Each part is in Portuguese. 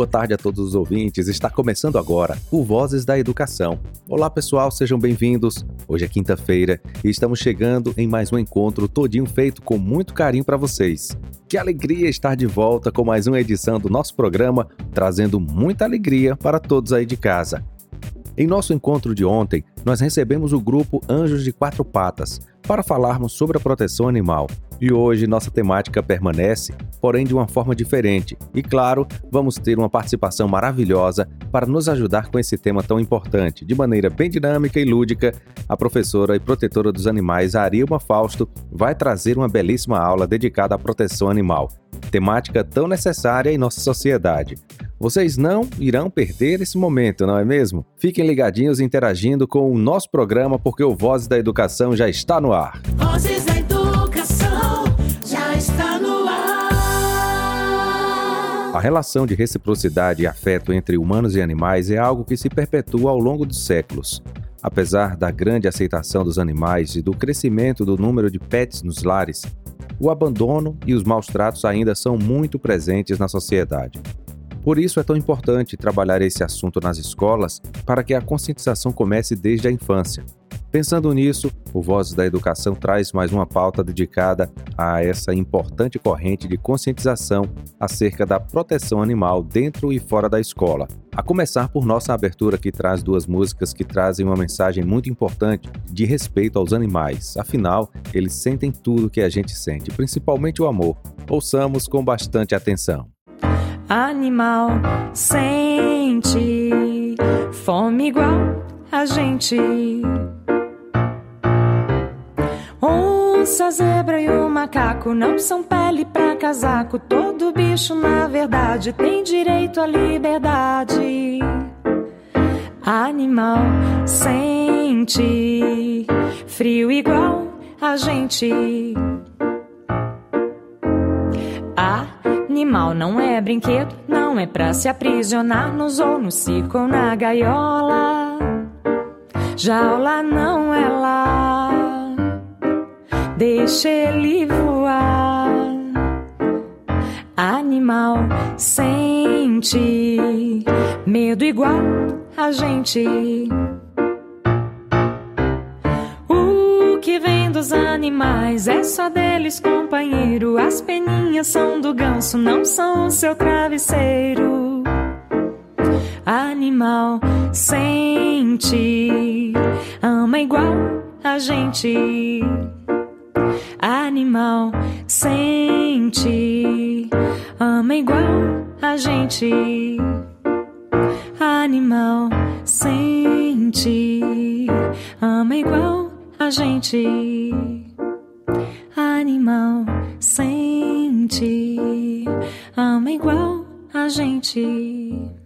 boa tarde a todos os ouvintes. Está começando agora o Vozes da Educação. Olá, pessoal, sejam bem-vindos. Hoje é quinta-feira e estamos chegando em mais um encontro todinho feito com muito carinho para vocês. Que alegria estar de volta com mais uma edição do nosso programa, trazendo muita alegria para todos aí de casa. Em nosso encontro de ontem, nós recebemos o grupo Anjos de Quatro Patas para falarmos sobre a proteção animal. E hoje nossa temática permanece, porém de uma forma diferente. E claro, vamos ter uma participação maravilhosa para nos ajudar com esse tema tão importante. De maneira bem dinâmica e lúdica, a professora e protetora dos animais Arilma Fausto vai trazer uma belíssima aula dedicada à proteção animal, temática tão necessária em nossa sociedade. Vocês não irão perder esse momento, não é mesmo? Fiquem ligadinhos interagindo com o nosso programa porque o Vozes da Educação já está no ar. Vozes da A relação de reciprocidade e afeto entre humanos e animais é algo que se perpetua ao longo dos séculos. Apesar da grande aceitação dos animais e do crescimento do número de pets nos lares, o abandono e os maus tratos ainda são muito presentes na sociedade. Por isso é tão importante trabalhar esse assunto nas escolas para que a conscientização comece desde a infância. Pensando nisso, o Vozes da Educação traz mais uma pauta dedicada a essa importante corrente de conscientização acerca da proteção animal dentro e fora da escola. A começar por nossa abertura que traz duas músicas que trazem uma mensagem muito importante de respeito aos animais. Afinal, eles sentem tudo que a gente sente, principalmente o amor. Ouçamos com bastante atenção. Animal sente fome igual a gente Onça, zebra e o macaco não são pele pra casaco. Todo bicho, na verdade, tem direito à liberdade. Animal sente frio igual a gente. Animal não é brinquedo, não é pra se aprisionar nos ou no circo ou na gaiola. Jaula não é lá deixa ele voar. Animal sente medo igual a gente. Dos animais é só deles, companheiro. As peninhas são do ganso, não são o seu travesseiro. Animal sente, ama igual a gente animal sente, ama igual a gente. Animal sente, ama igual a gente. Animal sente, ama igual a gente.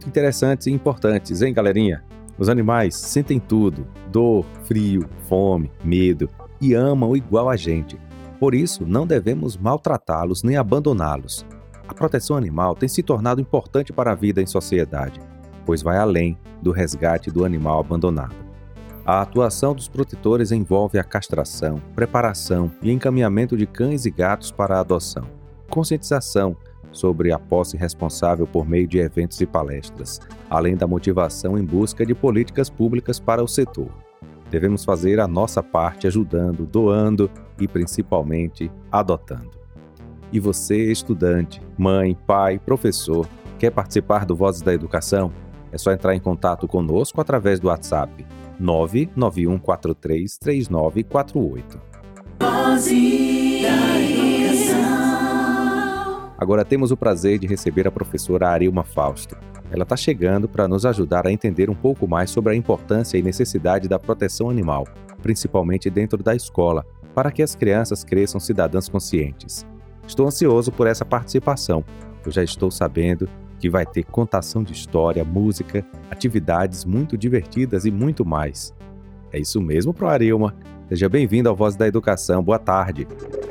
Muito interessantes e importantes, hein, galerinha? Os animais sentem tudo: dor, frio, fome, medo. e amam igual a gente. Por isso, não devemos maltratá-los nem abandoná-los. A proteção animal tem se tornado importante para a vida em sociedade, pois vai além do resgate do animal abandonado. A atuação dos protetores envolve a castração, preparação e encaminhamento de cães e gatos para a adoção, conscientização sobre a posse responsável por meio de eventos e palestras, além da motivação em busca de políticas públicas para o setor. Devemos fazer a nossa parte ajudando, doando e principalmente adotando. E você, estudante, mãe, pai, professor, quer participar do Vozes da Educação? É só entrar em contato conosco através do WhatsApp 991433948. Vozes da Educação. Agora temos o prazer de receber a professora Arilma Fausto. Ela está chegando para nos ajudar a entender um pouco mais sobre a importância e necessidade da proteção animal, principalmente dentro da escola, para que as crianças cresçam cidadãs conscientes. Estou ansioso por essa participação. Eu já estou sabendo que vai ter contação de história, música, atividades muito divertidas e muito mais. É isso mesmo, Pro Arilma. Seja bem-vindo ao Voz da Educação. Boa tarde.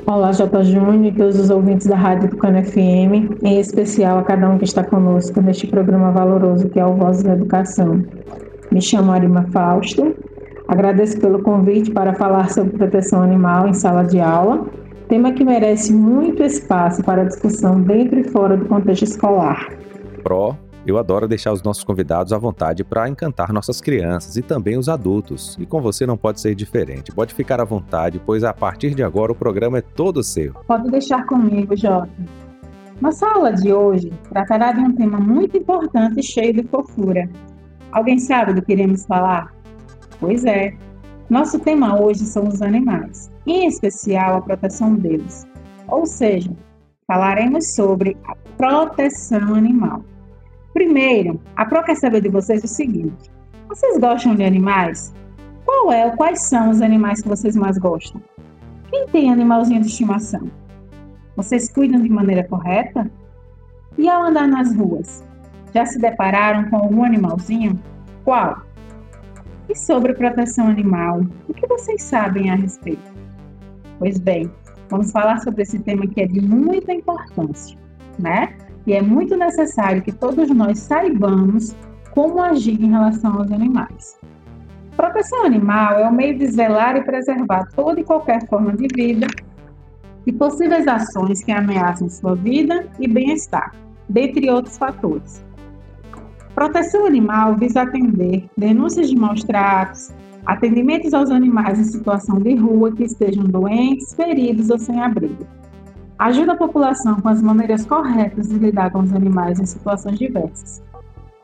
Olá, J. Júnior e todos os ouvintes da Rádio Tucano FM, em especial a cada um que está conosco neste programa valoroso que é o Voz da Educação. Me chamo Arima Fausto. Agradeço pelo convite para falar sobre proteção animal em sala de aula, tema que merece muito espaço para discussão dentro e fora do contexto escolar. Pro eu adoro deixar os nossos convidados à vontade para encantar nossas crianças e também os adultos. E com você não pode ser diferente. Pode ficar à vontade, pois a partir de agora o programa é todo seu. Pode deixar comigo, Jota. Nossa aula de hoje tratará de um tema muito importante e cheio de fofura. Alguém sabe do que iremos falar? Pois é. Nosso tema hoje são os animais, em especial a proteção deles. Ou seja, falaremos sobre a proteção animal. Primeiro, a Pro quer saber de vocês o seguinte: vocês gostam de animais? Qual é ou quais são os animais que vocês mais gostam? Quem tem animalzinho de estimação? Vocês cuidam de maneira correta? E ao andar nas ruas, já se depararam com algum animalzinho? Qual? E sobre proteção animal, o que vocês sabem a respeito? Pois bem, vamos falar sobre esse tema que é de muita importância, né? E é muito necessário que todos nós saibamos como agir em relação aos animais. Proteção animal é o meio de zelar e preservar toda e qualquer forma de vida e possíveis ações que ameaçam sua vida e bem-estar, dentre outros fatores. Proteção animal visa atender denúncias de maus tratos, atendimentos aos animais em situação de rua que estejam doentes, feridos ou sem abrigo Ajuda a população com as maneiras corretas de lidar com os animais em situações diversas.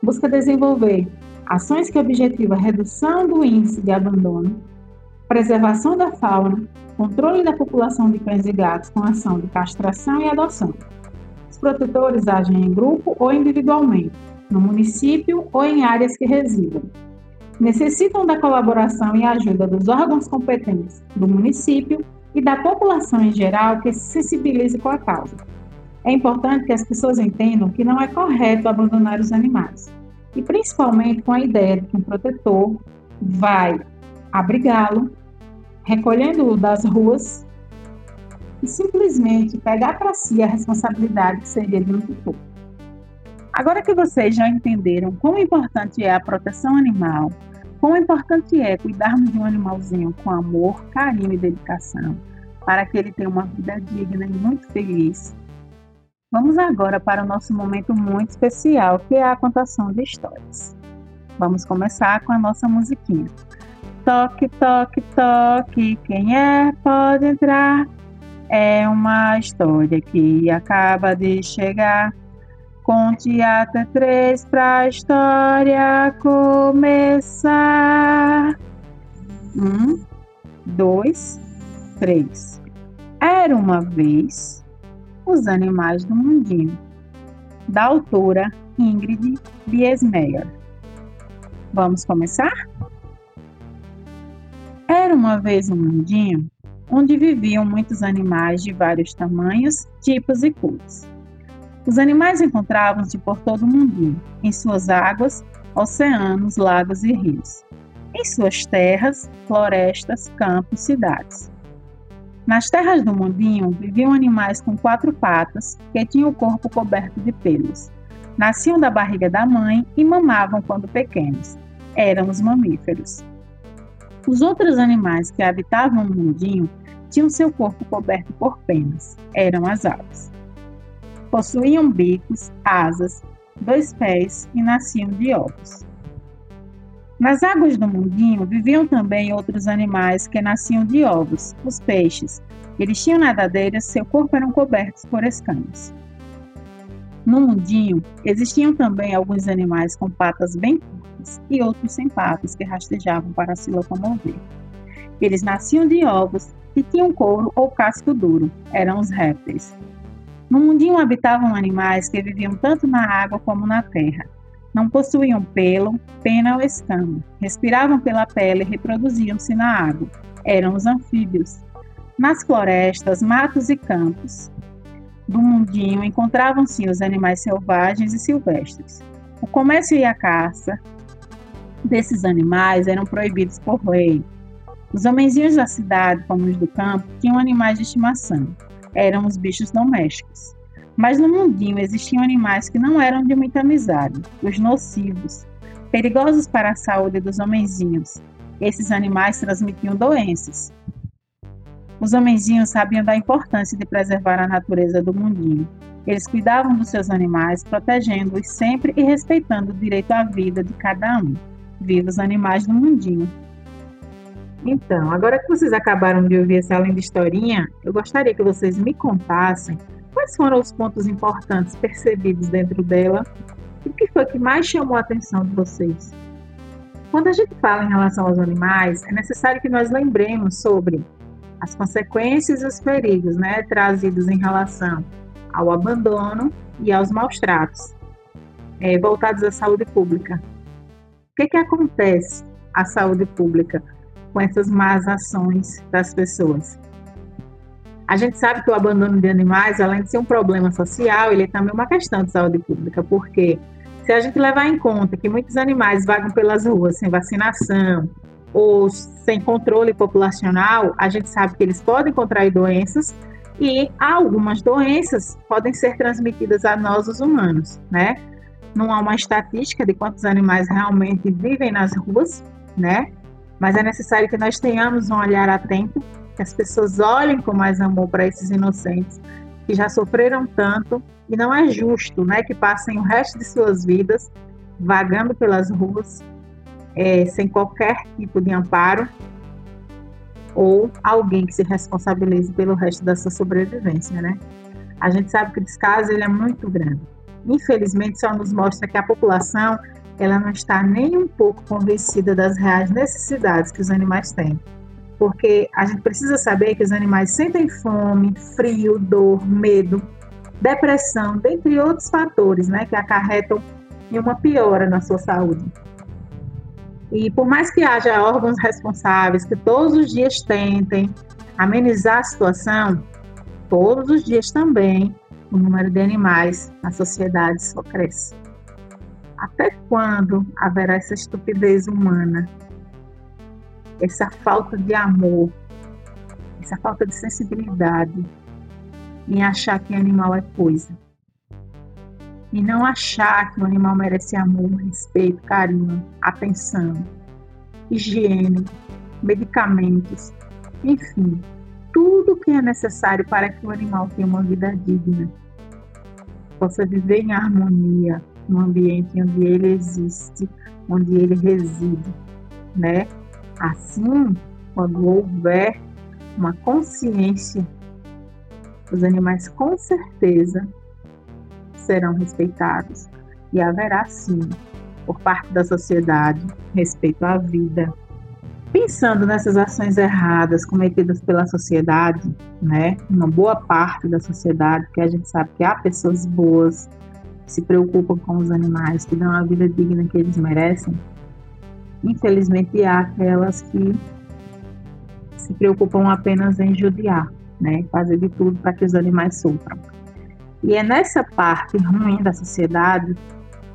Busca desenvolver ações que objetivam a redução do índice de abandono, preservação da fauna, controle da população de cães e gatos com ação de castração e adoção. Os protetores agem em grupo ou individualmente, no município ou em áreas que residam. Necessitam da colaboração e ajuda dos órgãos competentes do município e da população em geral que se sensibilize com a causa. É importante que as pessoas entendam que não é correto abandonar os animais, e principalmente com a ideia de que um protetor vai abrigá-lo, recolhendo-o das ruas e simplesmente pegar para si a responsabilidade que seria de um tutor. Agora que vocês já entenderam quão importante é a proteção animal, Quão importante é cuidarmos de um animalzinho com amor, carinho e dedicação, para que ele tenha uma vida digna e muito feliz. Vamos agora para o nosso momento muito especial, que é a contação de histórias. Vamos começar com a nossa musiquinha. Toque, toque, toque, quem é pode entrar. É uma história que acaba de chegar. Conte até três para a história começar. Um, dois, três. Era uma vez os animais do mundinho, da autora Ingrid Biesmeyer. Vamos começar? Era uma vez um mundinho onde viviam muitos animais de vários tamanhos, tipos e cores. Os animais encontravam-se por todo o mundo, em suas águas, oceanos, lagos e rios, em suas terras, florestas, campos, cidades. Nas terras do mundinho viviam animais com quatro patas que tinham o corpo coberto de pelos. Nasciam da barriga da mãe e mamavam quando pequenos. Eram os mamíferos. Os outros animais que habitavam o mundinho tinham seu corpo coberto por penas. Eram as aves. Possuíam bicos, asas, dois pés e nasciam de ovos. Nas águas do mundinho viviam também outros animais que nasciam de ovos, os peixes. Eles tinham nadadeiras, seu corpo eram cobertos por escamas. No mundinho existiam também alguns animais com patas bem curtas e outros sem patas que rastejavam para se locomover. Eles nasciam de ovos e tinham couro ou casco duro, eram os répteis. No mundinho habitavam animais que viviam tanto na água como na terra. Não possuíam pelo, pena ou escama. Respiravam pela pele e reproduziam-se na água. Eram os anfíbios. Nas florestas, matos e campos do mundinho encontravam-se os animais selvagens e silvestres. O comércio e a caça desses animais eram proibidos por lei. Os homenzinhos da cidade, como os do campo, tinham animais de estimação. Eram os bichos domésticos. Mas no mundinho existiam animais que não eram de muita amizade, os nocivos, perigosos para a saúde dos homenzinhos. Esses animais transmitiam doenças. Os homenzinhos sabiam da importância de preservar a natureza do mundinho. Eles cuidavam dos seus animais, protegendo-os sempre e respeitando o direito à vida de cada um. Viva os animais do mundinho! Então, agora que vocês acabaram de ouvir essa linda historinha, eu gostaria que vocês me contassem Quais foram os pontos importantes percebidos dentro dela? E o que foi que mais chamou a atenção de vocês? Quando a gente fala em relação aos animais, é necessário que nós lembremos sobre as consequências e os perigos né, trazidos em relação ao abandono e aos maus tratos é, voltados à saúde pública. O que, que acontece à saúde pública com essas más ações das pessoas? A gente sabe que o abandono de animais, além de ser um problema social, ele é também uma questão de saúde pública, porque se a gente levar em conta que muitos animais vagam pelas ruas sem vacinação ou sem controle populacional, a gente sabe que eles podem contrair doenças e algumas doenças podem ser transmitidas a nós, os humanos, né? Não há uma estatística de quantos animais realmente vivem nas ruas, né? Mas é necessário que nós tenhamos um olhar atento que as pessoas olhem com mais amor para esses inocentes que já sofreram tanto e não é justo, né, que passem o resto de suas vidas vagando pelas ruas é, sem qualquer tipo de amparo ou alguém que se responsabilize pelo resto da sua sobrevivência, né? A gente sabe que o descaso ele é muito grande. Infelizmente, só nos mostra que a população ela não está nem um pouco convencida das reais necessidades que os animais têm porque a gente precisa saber que os animais sentem fome, frio, dor, medo, depressão, dentre outros fatores, né, que acarretam em uma piora na sua saúde. E por mais que haja órgãos responsáveis que todos os dias tentem amenizar a situação, todos os dias também o número de animais na sociedade só cresce. Até quando haverá essa estupidez humana essa falta de amor, essa falta de sensibilidade em achar que animal é coisa. E não achar que o animal merece amor, respeito, carinho, atenção, higiene, medicamentos, enfim, tudo que é necessário para que o animal tenha uma vida digna, possa viver em harmonia no ambiente onde ele existe, onde ele reside, né? Assim, quando houver uma consciência, os animais com certeza serão respeitados e haverá sim, por parte da sociedade, respeito à vida. Pensando nessas ações erradas cometidas pela sociedade, né, uma boa parte da sociedade, que a gente sabe que há pessoas boas se preocupam com os animais, que dão a vida digna que eles merecem, Infelizmente, há aquelas que se preocupam apenas em judiar, né? fazer de tudo para que os animais sofram. E é nessa parte ruim da sociedade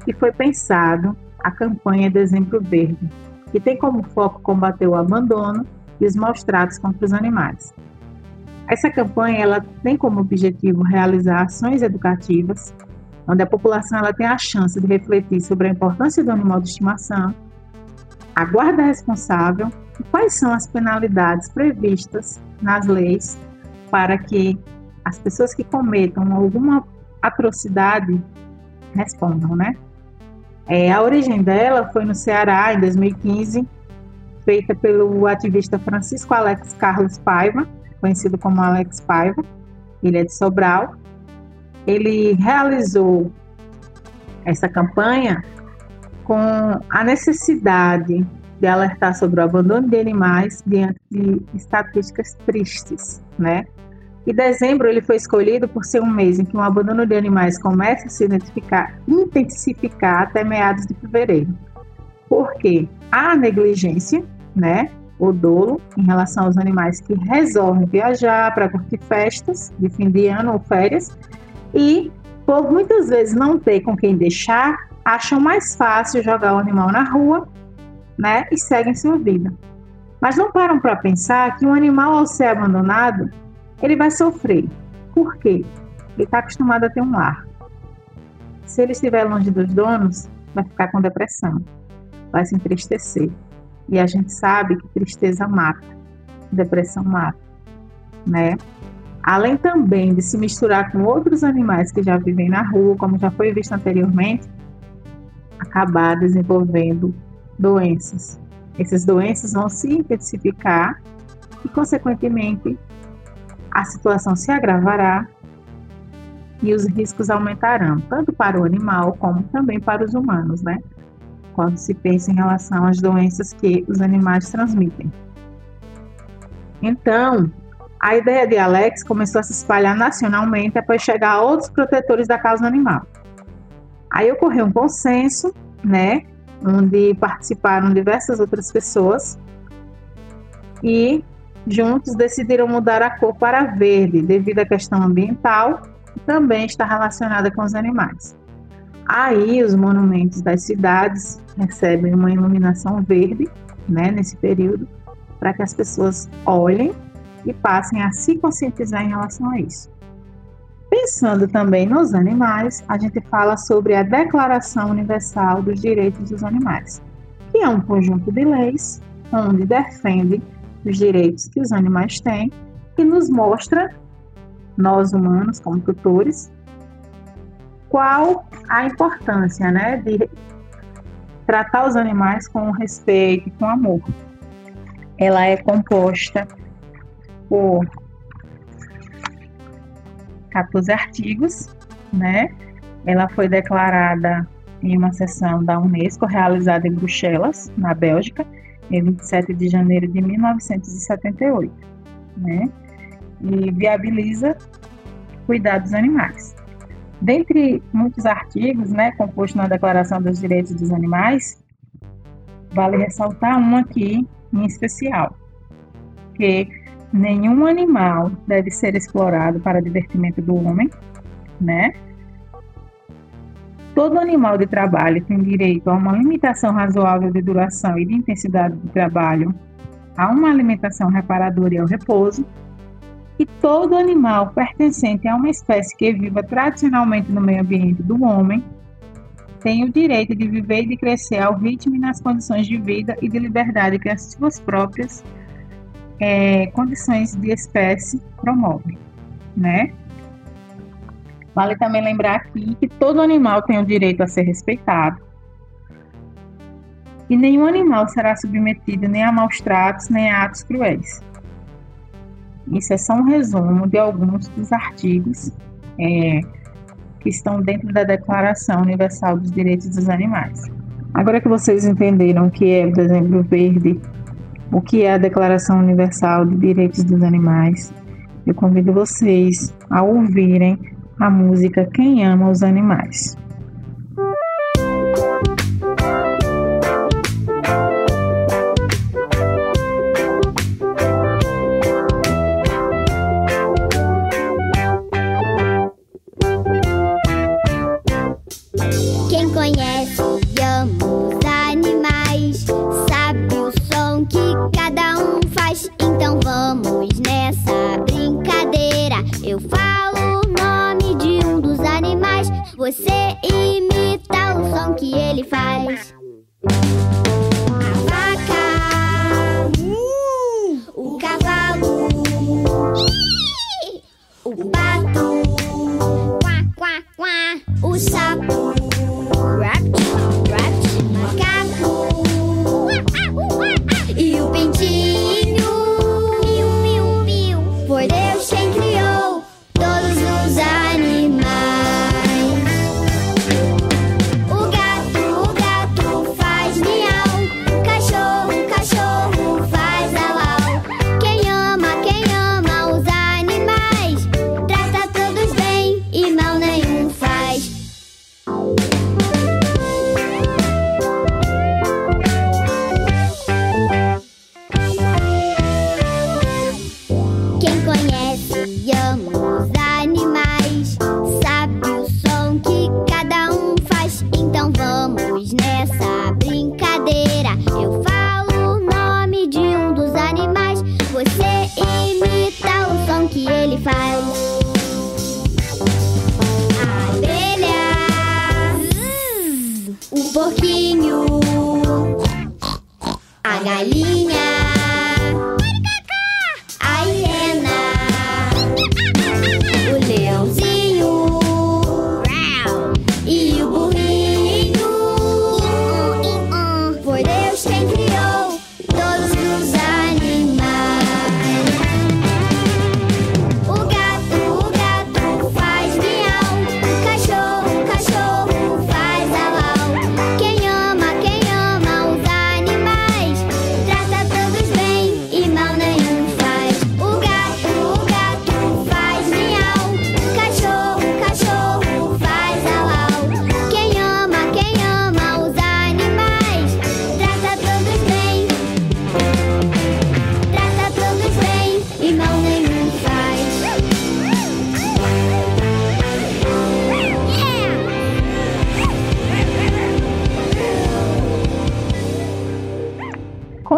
que foi pensado a campanha Dezembro Verde, que tem como foco combater o abandono e os maus tratos contra os animais. Essa campanha ela tem como objetivo realizar ações educativas, onde a população ela tem a chance de refletir sobre a importância do animal de estimação, a guarda responsável e quais são as penalidades previstas nas leis para que as pessoas que cometam alguma atrocidade respondam, né? É, a origem dela foi no Ceará, em 2015, feita pelo ativista Francisco Alex Carlos Paiva, conhecido como Alex Paiva. Ele é de Sobral. Ele realizou essa campanha com a necessidade de alertar sobre o abandono de animais diante de estatísticas tristes, né? E dezembro ele foi escolhido por ser um mês em que o abandono de animais começa a se intensificar até meados de fevereiro. Porque a negligência, né, o dolo em relação aos animais que resolvem viajar para curtir festas de fim de ano ou férias e por muitas vezes não ter com quem deixar, acham mais fácil jogar o animal na rua, né, e seguem sua vida. Mas não param para pensar que um animal ao ser abandonado ele vai sofrer. Por quê? Ele está acostumado a ter um lar. Se ele estiver longe dos donos, vai ficar com depressão, vai se entristecer. E a gente sabe que tristeza mata, depressão mata, né? Além também de se misturar com outros animais que já vivem na rua, como já foi visto anteriormente, acabar desenvolvendo doenças. Essas doenças vão se intensificar e, consequentemente, a situação se agravará e os riscos aumentarão, tanto para o animal como também para os humanos, né? Quando se pensa em relação às doenças que os animais transmitem. Então, a ideia de Alex começou a se espalhar nacionalmente após chegar a outros protetores da causa animal. Aí ocorreu um consenso, né, onde participaram diversas outras pessoas e juntos decidiram mudar a cor para verde devido à questão ambiental e também está relacionada com os animais. Aí os monumentos das cidades recebem uma iluminação verde, né, nesse período, para que as pessoas olhem e passem a se conscientizar em relação a isso. Pensando também nos animais, a gente fala sobre a Declaração Universal dos Direitos dos Animais, que é um conjunto de leis onde defende os direitos que os animais têm e nos mostra, nós humanos, como tutores, qual a importância né, de tratar os animais com respeito com amor. Ela é composta por 14 artigos, né? Ela foi declarada em uma sessão da Unesco realizada em Bruxelas, na Bélgica, em 27 de janeiro de 1978, né? E viabiliza cuidar dos animais. Dentre muitos artigos, né, composto na Declaração dos Direitos dos Animais, vale ressaltar um aqui em especial, que nenhum animal deve ser explorado para divertimento do homem, né? Todo animal de trabalho tem direito a uma limitação razoável de duração e de intensidade de trabalho, a uma alimentação reparadora e ao repouso, e todo animal pertencente a uma espécie que viva tradicionalmente no meio ambiente do homem tem o direito de viver e de crescer ao ritmo e nas condições de vida e de liberdade que as suas próprias é, condições de espécie promovem, né? Vale também lembrar aqui que todo animal tem o direito a ser respeitado. E nenhum animal será submetido nem a maus tratos, nem a atos cruéis. Isso é só um resumo de alguns dos artigos é, que estão dentro da Declaração Universal dos Direitos dos Animais. Agora que vocês entenderam o que é o dezembro verde, o que é a Declaração Universal de Direitos dos Animais, eu convido vocês a ouvirem a música Quem Ama os Animais.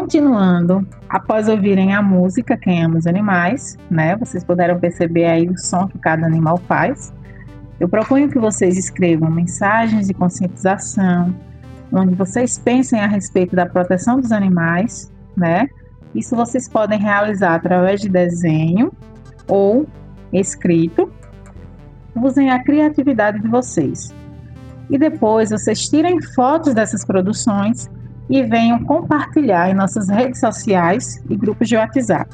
Continuando, após ouvirem a música Quem Ama os Animais, né? Vocês puderam perceber aí o som que cada animal faz. Eu proponho que vocês escrevam mensagens de conscientização, onde vocês pensem a respeito da proteção dos animais, né? Isso vocês podem realizar através de desenho ou escrito. Usem a criatividade de vocês. E depois vocês tirem fotos dessas produções e venham compartilhar em nossas redes sociais e grupos de WhatsApp,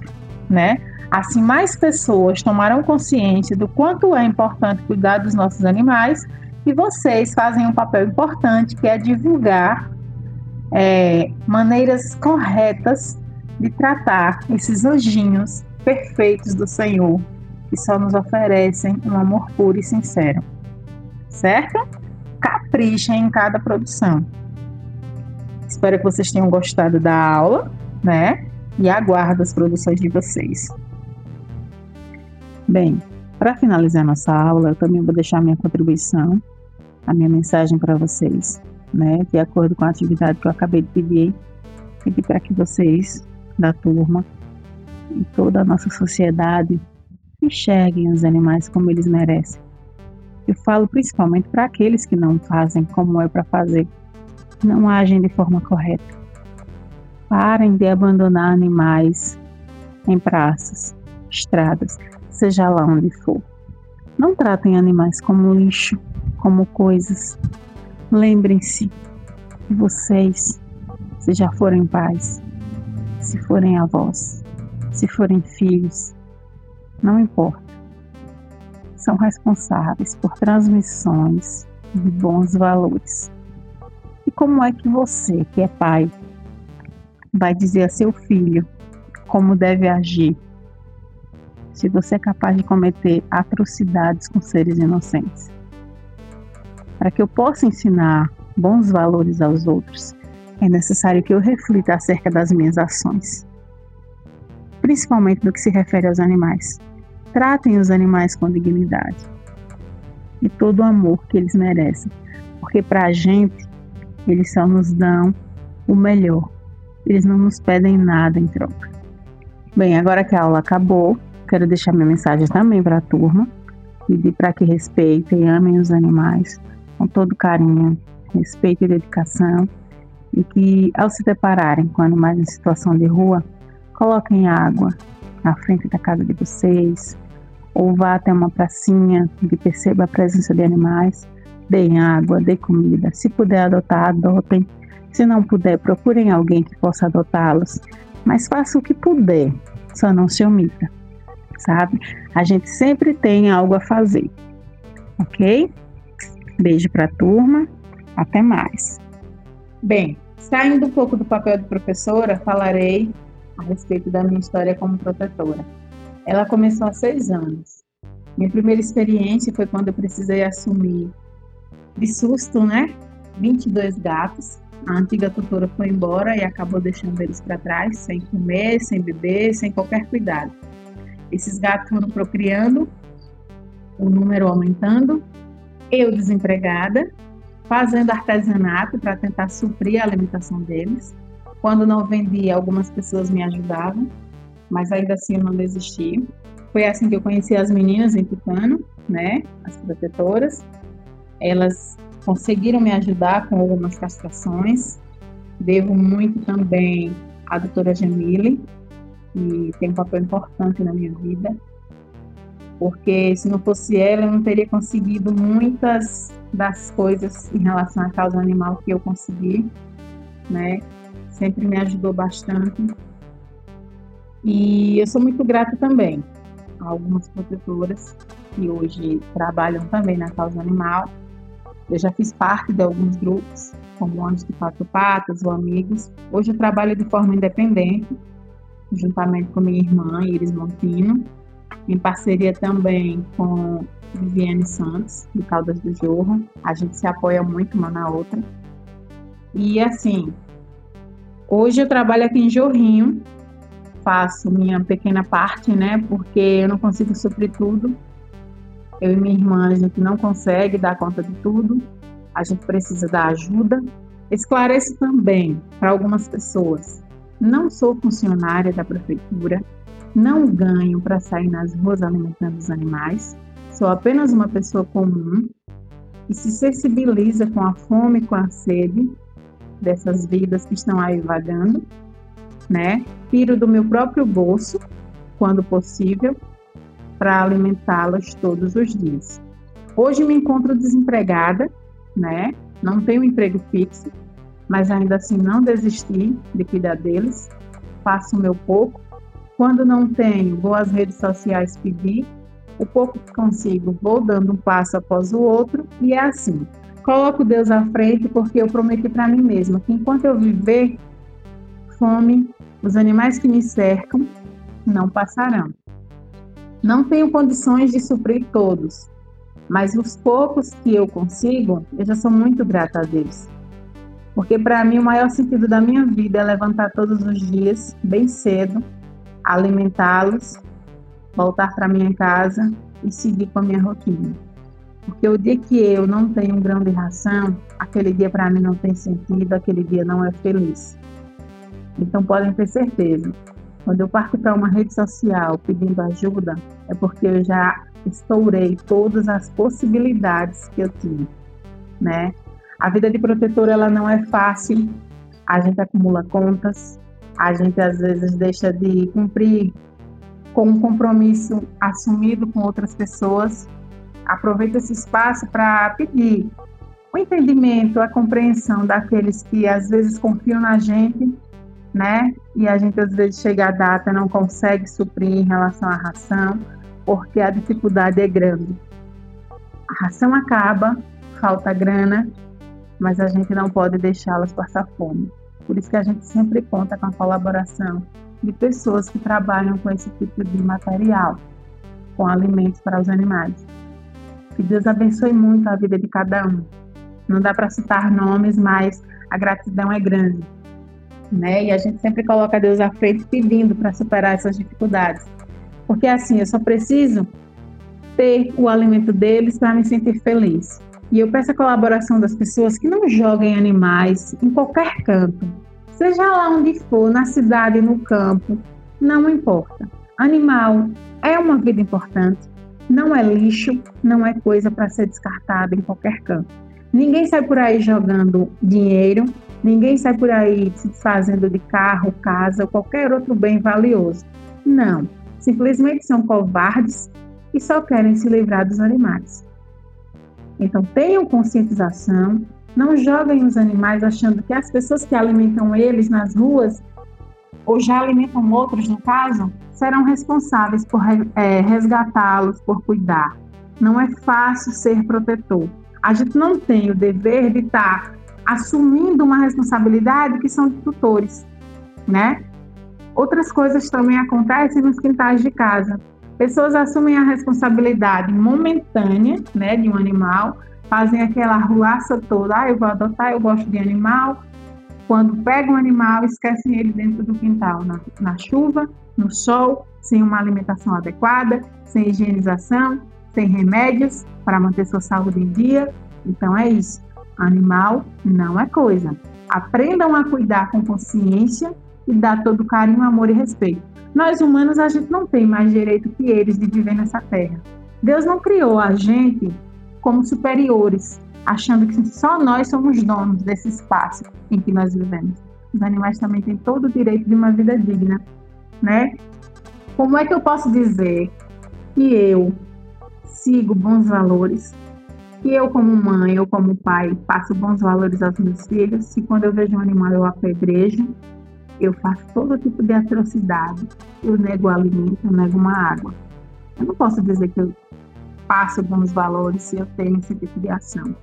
né? Assim, mais pessoas tomarão consciência do quanto é importante cuidar dos nossos animais e vocês fazem um papel importante que é divulgar é, maneiras corretas de tratar esses anjinhos perfeitos do Senhor que só nos oferecem um amor puro e sincero, certo? Caprichem em cada produção. Espero que vocês tenham gostado da aula, né? E aguardo as produções de vocês. Bem, para finalizar nossa aula, eu também vou deixar minha contribuição, a minha mensagem para vocês, né? De acordo com a atividade que eu acabei de pedir, pedir para que vocês, da turma, e toda a nossa sociedade, enxerguem os animais como eles merecem. Eu falo principalmente para aqueles que não fazem como é para fazer não agem de forma correta. Parem de abandonar animais em praças, estradas, seja lá onde for. Não tratem animais como lixo, como coisas. Lembrem-se que vocês, se já forem pais, se forem avós, se forem filhos, não importa. São responsáveis por transmissões de bons valores como é que você, que é pai, vai dizer a seu filho como deve agir se você é capaz de cometer atrocidades com seres inocentes? Para que eu possa ensinar bons valores aos outros, é necessário que eu reflita acerca das minhas ações, principalmente no que se refere aos animais. Tratem os animais com dignidade e todo o amor que eles merecem, porque para a gente eles só nos dão o melhor. Eles não nos pedem nada em troca. Bem, agora que a aula acabou, quero deixar minha mensagem também para a turma. Pedir para que respeitem e amem os animais com todo carinho, respeito e dedicação. E que, ao se depararem com animais em situação de rua, coloquem água na frente da casa de vocês, ou vá até uma pracinha e perceba a presença de animais deem água, deem comida. Se puder adotar, adotem. Se não puder, procurem alguém que possa adotá-los. Mas faça o que puder, só não se omita, sabe? A gente sempre tem algo a fazer, ok? Beijo para a turma, até mais. Bem, saindo um pouco do papel de professora, falarei a respeito da minha história como protetora. Ela começou há seis anos. Minha primeira experiência foi quando eu precisei assumir de susto, né? 22 gatos. A antiga tutora foi embora e acabou deixando eles para trás, sem comer, sem beber, sem qualquer cuidado. Esses gatos foram procriando, o número aumentando, eu desempregada, fazendo artesanato para tentar suprir a alimentação deles. Quando não vendia, algumas pessoas me ajudavam, mas ainda assim eu não desisti. Foi assim que eu conheci as meninas em Tucano, né, as protetoras. Elas conseguiram me ajudar com algumas castrações. Devo muito também à doutora Jamile, que tem um papel importante na minha vida, porque se não fosse ela, eu não teria conseguido muitas das coisas em relação à causa animal que eu consegui, né? Sempre me ajudou bastante. E eu sou muito grata também a algumas protetoras que hoje trabalham também na causa animal. Eu já fiz parte de alguns grupos, como Anjos de Quatro Patas ou Amigos. Hoje eu trabalho de forma independente, juntamente com minha irmã, Iris Montino, em parceria também com Viviane Santos, de Caldas do Jorro. A gente se apoia muito uma na outra. E assim, hoje eu trabalho aqui em Jorrinho, faço minha pequena parte, né? Porque eu não consigo suprir tudo. Eu e minha irmã, a gente não consegue dar conta de tudo. A gente precisa da ajuda. Esclareço também para algumas pessoas. Não sou funcionária da prefeitura, não ganho para sair nas ruas alimentando os animais. Sou apenas uma pessoa comum e se sensibiliza com a fome, com a sede dessas vidas que estão aí vagando, né? Tiro do meu próprio bolso, quando possível, para alimentá-las todos os dias. Hoje me encontro desempregada, né? Não tenho emprego fixo, mas ainda assim não desisti de cuidar deles. Faço o meu pouco quando não tenho, vou às redes sociais pedir. O pouco que consigo, vou dando um passo após o outro e é assim. Coloco Deus à frente porque eu prometi para mim mesma que enquanto eu viver, fome, os animais que me cercam não passarão. Não tenho condições de suprir todos, mas os poucos que eu consigo, eu já sou muito grata a Deus. Porque para mim o maior sentido da minha vida é levantar todos os dias, bem cedo, alimentá-los, voltar para minha casa e seguir com a minha rotina. Porque o dia que eu não tenho um grão de ração, aquele dia para mim não tem sentido, aquele dia não é feliz. Então podem ter certeza, quando eu parto para uma rede social pedindo ajuda, é porque eu já estourei todas as possibilidades que eu tinha, né? A vida de protetor ela não é fácil, a gente acumula contas, a gente às vezes deixa de cumprir com um compromisso assumido com outras pessoas. Aproveita esse espaço para pedir o entendimento, a compreensão daqueles que às vezes confiam na gente, né? E a gente às vezes chega a data não consegue suprir em relação à ração, porque a dificuldade é grande. A ração acaba, falta grana, mas a gente não pode deixá-las passar fome. Por isso que a gente sempre conta com a colaboração de pessoas que trabalham com esse tipo de material, com alimentos para os animais. Que Deus abençoe muito a vida de cada um. Não dá para citar nomes, mas a gratidão é grande. Né? E a gente sempre coloca Deus à frente pedindo para superar essas dificuldades. Porque assim, eu só preciso ter o alimento deles para me sentir feliz. E eu peço a colaboração das pessoas que não joguem animais em qualquer canto, seja lá onde for, na cidade, no campo, não importa. Animal é uma vida importante, não é lixo, não é coisa para ser descartada em qualquer canto. Ninguém sai por aí jogando dinheiro, ninguém sai por aí se desfazendo de carro, casa ou qualquer outro bem valioso. Não, simplesmente são covardes e só querem se livrar dos animais. Então, tenham conscientização, não joguem os animais achando que as pessoas que alimentam eles nas ruas, ou já alimentam outros, no caso, serão responsáveis por é, resgatá-los, por cuidar. Não é fácil ser protetor. A gente não tem o dever de estar assumindo uma responsabilidade que são de tutores, né? Outras coisas também acontecem nos quintais de casa pessoas assumem a responsabilidade momentânea né, de um animal, fazem aquela ruaça toda, ah, eu vou adotar, eu gosto de animal. Quando pegam um animal, esquecem ele dentro do quintal, na, na chuva, no sol, sem uma alimentação adequada, sem higienização, sem remédios para manter sua saúde em dia. Então é isso. Animal não é coisa. Aprendam a cuidar com consciência e dar todo carinho, amor e respeito. Nós humanos, a gente não tem mais direito que eles de viver nessa terra. Deus não criou a gente como superiores, achando que só nós somos donos desse espaço em que nós vivemos. Os animais também têm todo o direito de uma vida digna, né? Como é que eu posso dizer que eu sigo bons valores, que eu como mãe ou como pai passo bons valores aos meus filhos, se quando eu vejo um animal eu apedrejo, eu faço todo tipo de atrocidade, eu nego alimento, eu nego uma água. Eu não posso dizer que eu passo bons valores se eu tenho esse tipo de ação,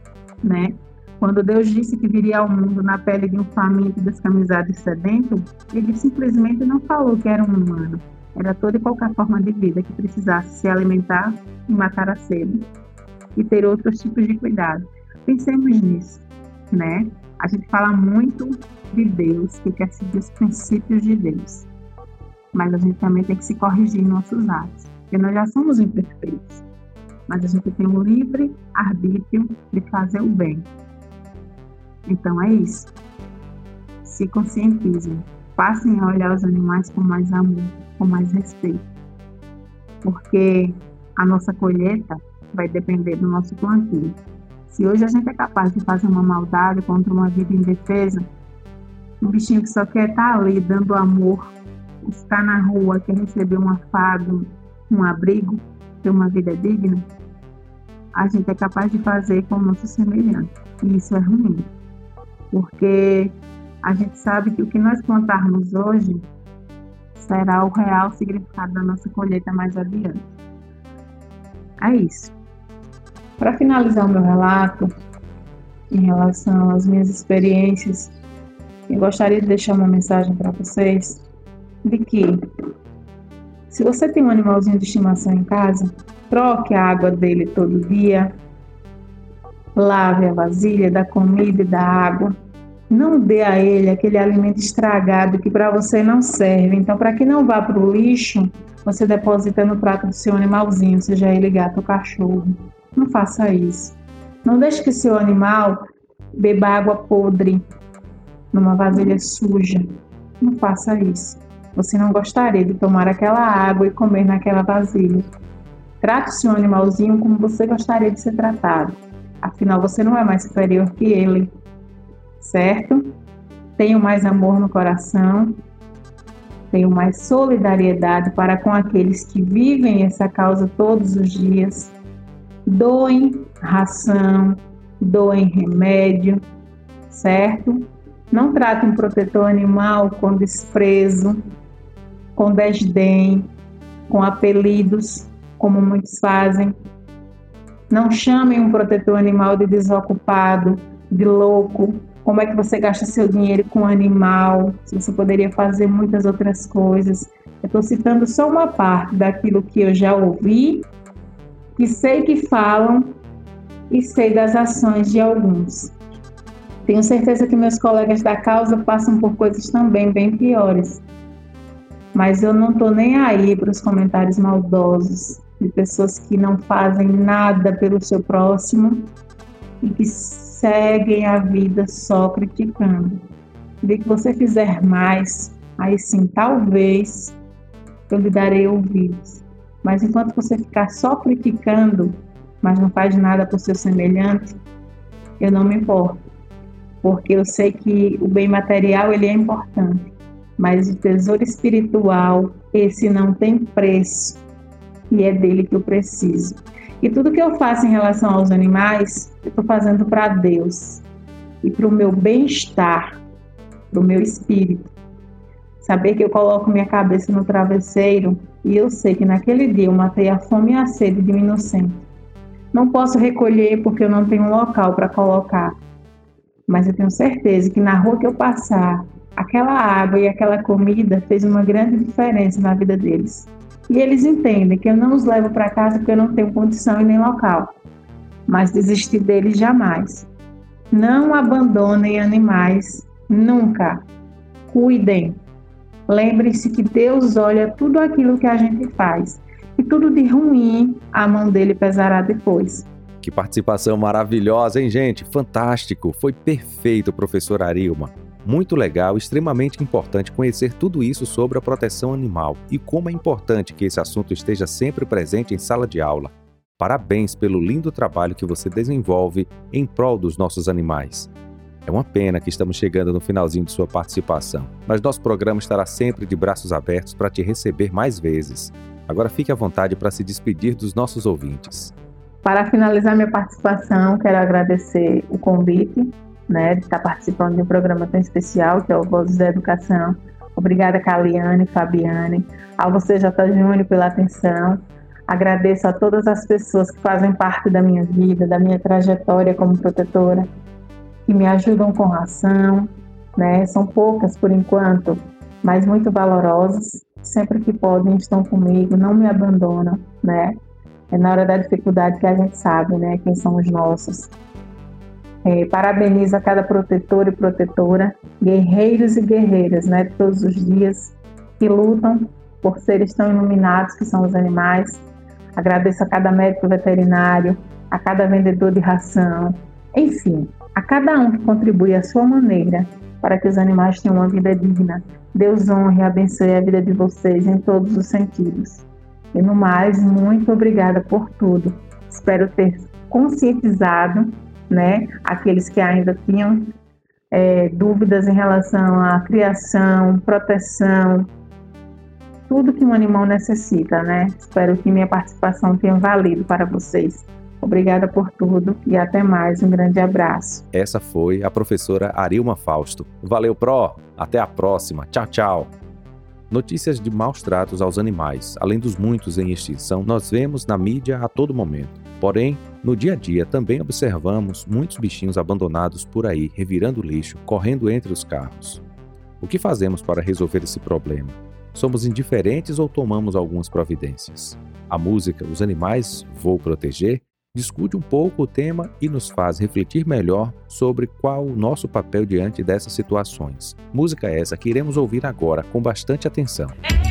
né? Quando Deus disse que viria ao mundo na pele de um faminto, descamisado e sedento, ele simplesmente não falou que era um humano. Era toda e qualquer forma de vida que precisasse se alimentar e matar a sede e ter outros tipos de cuidado. Pensemos nisso, né? A gente fala muito de Deus, que quer seguir os princípios de Deus. Mas a gente também tem que se corrigir em nossos atos, porque nós já somos imperfeitos. Mas a gente tem um livre arbítrio de fazer o bem. Então é isso. Se conscientizem. Passem a olhar os animais com mais amor, com mais respeito. Porque a nossa colheita vai depender do nosso plantio. Se hoje a gente é capaz de fazer uma maldade contra uma vida indefesa, um bichinho que só quer estar ali dando amor, estar na rua, quer receber um afago, um abrigo, ter uma vida digna, a gente é capaz de fazer com o nosso semelhante. E isso é ruim, porque a gente sabe que o que nós plantarmos hoje será o real significado da nossa colheita mais adiante. É isso. Para finalizar o meu relato, em relação às minhas experiências, eu gostaria de deixar uma mensagem para vocês de que se você tem um animalzinho de estimação em casa, troque a água dele todo dia, lave a vasilha da comida e da água. Não dê a ele aquele alimento estragado que para você não serve. Então, para que não vá para o lixo, você deposita no prato do seu animalzinho, seja ele gato ou cachorro. Não faça isso. Não deixe que seu animal beba água podre numa vasilha suja. Não faça isso. Você não gostaria de tomar aquela água e comer naquela vasilha. Trate seu animalzinho como você gostaria de ser tratado. Afinal, você não é mais superior que ele, certo? Tenho mais amor no coração, tenho mais solidariedade para com aqueles que vivem essa causa todos os dias doem ração, doem remédio, certo? Não tratem um protetor animal com desprezo, com desdém, com apelidos, como muitos fazem. Não chamem um protetor animal de desocupado, de louco. Como é que você gasta seu dinheiro com animal? Se você poderia fazer muitas outras coisas. Eu estou citando só uma parte daquilo que eu já ouvi que sei que falam e sei das ações de alguns. Tenho certeza que meus colegas da causa passam por coisas também bem piores. Mas eu não estou nem aí para os comentários maldosos de pessoas que não fazem nada pelo seu próximo e que seguem a vida só criticando. De que você fizer mais, aí sim, talvez eu lhe darei ouvidos. Mas enquanto você ficar só criticando, mas não faz nada por seu semelhante, eu não me importo. Porque eu sei que o bem material ele é importante, mas o tesouro espiritual, esse não tem preço e é dele que eu preciso. E tudo que eu faço em relação aos animais, eu estou fazendo para Deus e para o meu bem-estar, para o meu espírito. Saber que eu coloco minha cabeça no travesseiro e eu sei que naquele dia eu matei a fome e a sede de um inocente. Não posso recolher porque eu não tenho um local para colocar, mas eu tenho certeza que na rua que eu passar, aquela água e aquela comida fez uma grande diferença na vida deles. E eles entendem que eu não os levo para casa porque eu não tenho condição e nem local, mas desistir deles jamais. Não abandonem animais, nunca. Cuidem, Lembre-se que Deus olha tudo aquilo que a gente faz e tudo de ruim a mão dele pesará depois. Que participação maravilhosa, hein, gente? Fantástico! Foi perfeito, professor Arilma. Muito legal, extremamente importante conhecer tudo isso sobre a proteção animal e como é importante que esse assunto esteja sempre presente em sala de aula. Parabéns pelo lindo trabalho que você desenvolve em prol dos nossos animais. É uma pena que estamos chegando no finalzinho de sua participação, mas nosso programa estará sempre de braços abertos para te receber mais vezes. Agora fique à vontade para se despedir dos nossos ouvintes. Para finalizar minha participação, quero agradecer o convite né, de estar participando de um programa tão especial, que é o Vozes da Educação. Obrigada, Caliane, Fabiane, ao você, J. Júnior, pela atenção. Agradeço a todas as pessoas que fazem parte da minha vida, da minha trajetória como protetora, que me ajudam com ração, né? São poucas por enquanto, mas muito valorosas. Sempre que podem estão comigo, não me abandonam, né? É na hora da dificuldade que a gente sabe, né? Quem são os nossos. É, parabenizo a cada protetor e protetora, guerreiros e guerreiras, né, todos os dias que lutam por seres tão iluminados que são os animais. Agradeço a cada médico veterinário, a cada vendedor de ração, enfim, a cada um que contribui à sua maneira para que os animais tenham uma vida digna. Deus honre e abençoe a vida de vocês em todos os sentidos. E no mais, muito obrigada por tudo. Espero ter conscientizado né? Aqueles que ainda tinham é, dúvidas em relação à criação, proteção, tudo que um animal necessita, né? Espero que minha participação tenha valido para vocês. Obrigada por tudo e até mais. Um grande abraço. Essa foi a professora Arilma Fausto. Valeu, Pro. Até a próxima. Tchau, tchau. Notícias de maus tratos aos animais, além dos muitos em extinção, nós vemos na mídia a todo momento. Porém, no dia a dia também observamos muitos bichinhos abandonados por aí, revirando lixo, correndo entre os carros. O que fazemos para resolver esse problema? Somos indiferentes ou tomamos algumas providências? A música Os Animais Vou Proteger discute um pouco o tema e nos faz refletir melhor sobre qual o nosso papel diante dessas situações. Música essa que iremos ouvir agora com bastante atenção. animais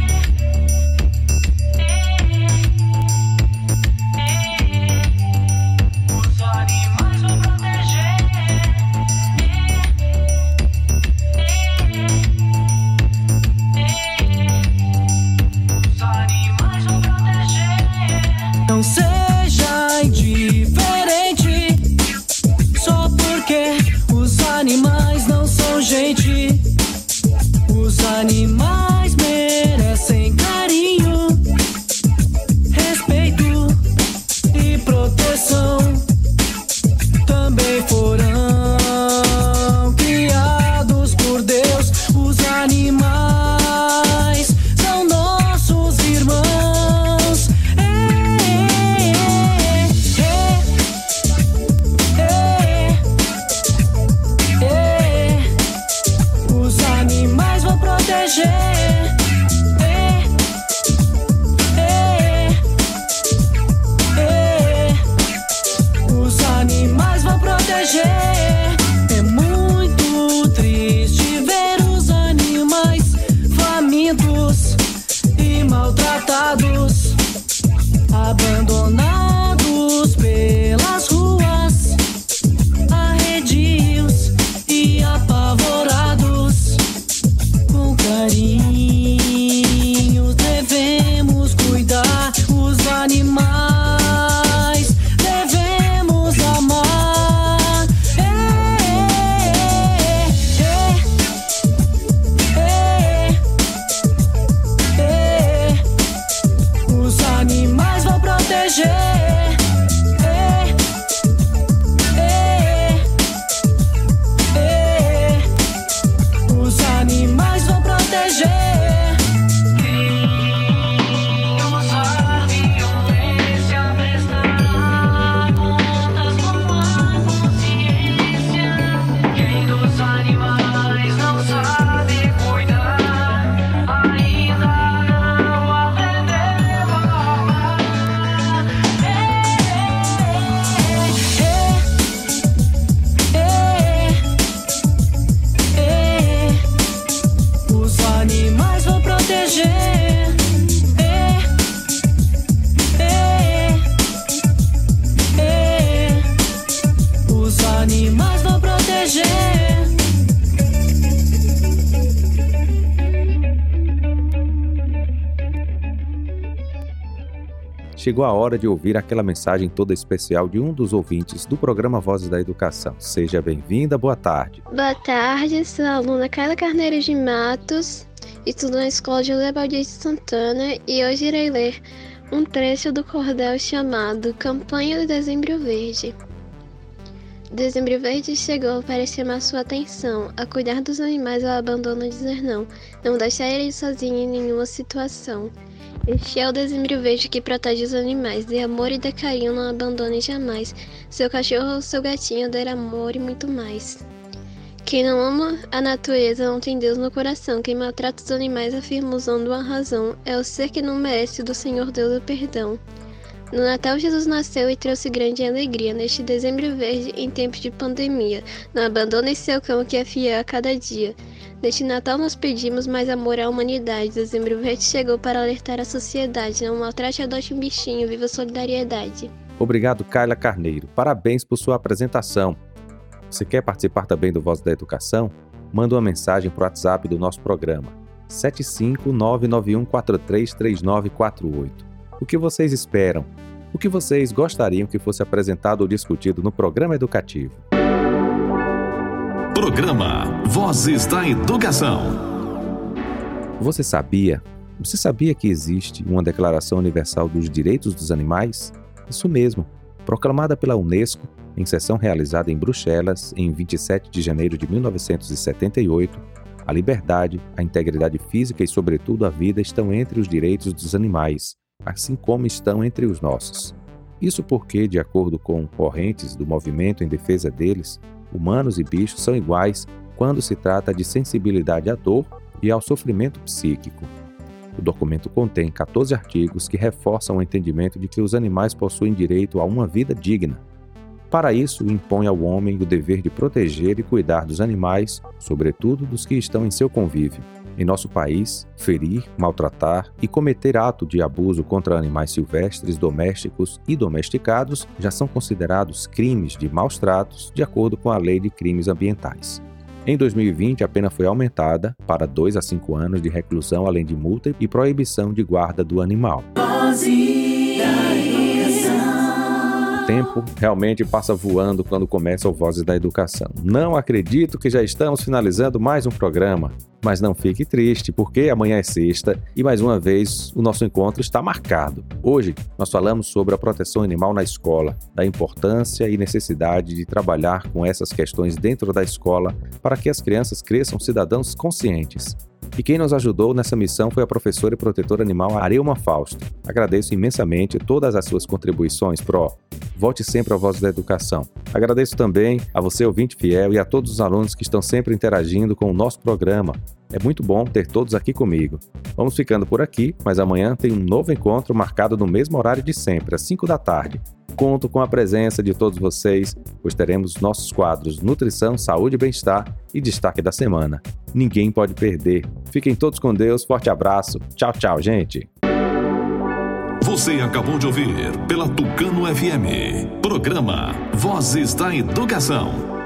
chegou a hora de ouvir aquela mensagem toda especial de um dos ouvintes do programa Vozes da Educação. Seja bem-vinda, boa tarde. Boa tarde, sou a aluna Carla Carneiro de Matos, estudo na escola Leobaldi de Santana e hoje irei ler um trecho do cordel chamado Campanha do Dezembro Verde. Dezembro Verde chegou para chamar sua atenção, a cuidar dos animais ao abandono dizer não, não deixar eles sozinhos em nenhuma situação. Este é o Dezembro Verde que protege os animais, dê amor e dê carinho, não abandone jamais. Seu cachorro ou seu gatinho dê amor e muito mais. Quem não ama a natureza não tem Deus no coração. Quem maltrata os animais afirma usando a razão. É o ser que não merece do Senhor Deus o perdão. No Natal, Jesus nasceu e trouxe grande alegria. Neste dezembro verde, em tempos de pandemia, não abandone seu cão que é fiel a cada dia. Neste Natal, nós pedimos mais amor à humanidade. Dezembro verde chegou para alertar a sociedade. Não maltrate, adote um bichinho. Viva a solidariedade. Obrigado, Carla Carneiro. Parabéns por sua apresentação. Você quer participar também do Voz da Educação? Manda uma mensagem para o WhatsApp do nosso programa 75991433948. O que vocês esperam? O que vocês gostariam que fosse apresentado ou discutido no programa educativo? Programa Vozes da Educação. Você sabia? Você sabia que existe uma Declaração Universal dos Direitos dos Animais? Isso mesmo, proclamada pela Unesco em sessão realizada em Bruxelas em 27 de janeiro de 1978. A liberdade, a integridade física e, sobretudo, a vida estão entre os direitos dos animais, assim como estão entre os nossos. Isso porque, de acordo com correntes do movimento em defesa deles, humanos e bichos são iguais quando se trata de sensibilidade à dor e ao sofrimento psíquico. O documento contém 14 artigos que reforçam o entendimento de que os animais possuem direito a uma vida digna. Para isso, impõe ao homem o dever de proteger e cuidar dos animais, sobretudo dos que estão em seu convívio. Em nosso país, ferir, maltratar e cometer ato de abuso contra animais silvestres, domésticos e domesticados já são considerados crimes de maus tratos, de acordo com a Lei de Crimes Ambientais. Em 2020, a pena foi aumentada para 2 a 5 anos de reclusão, além de multa e proibição de guarda do animal. O tempo realmente passa voando quando começa o Vozes da Educação. Não acredito que já estamos finalizando mais um programa. Mas não fique triste, porque amanhã é sexta e mais uma vez o nosso encontro está marcado. Hoje nós falamos sobre a proteção animal na escola, da importância e necessidade de trabalhar com essas questões dentro da escola para que as crianças cresçam cidadãos conscientes. E quem nos ajudou nessa missão foi a professora e protetora animal Areuma Fausto. Agradeço imensamente todas as suas contribuições, Pro. Volte sempre ao Voz da Educação. Agradeço também a você, ouvinte fiel, e a todos os alunos que estão sempre interagindo com o nosso programa. É muito bom ter todos aqui comigo. Vamos ficando por aqui, mas amanhã tem um novo encontro marcado no mesmo horário de sempre, às 5 da tarde. Conto com a presença de todos vocês, pois teremos nossos quadros Nutrição, Saúde e Bem-Estar e Destaque da Semana. Ninguém pode perder. Fiquem todos com Deus, forte abraço. Tchau, tchau, gente. Você acabou de ouvir pela Tucano FM. Programa Vozes da Educação.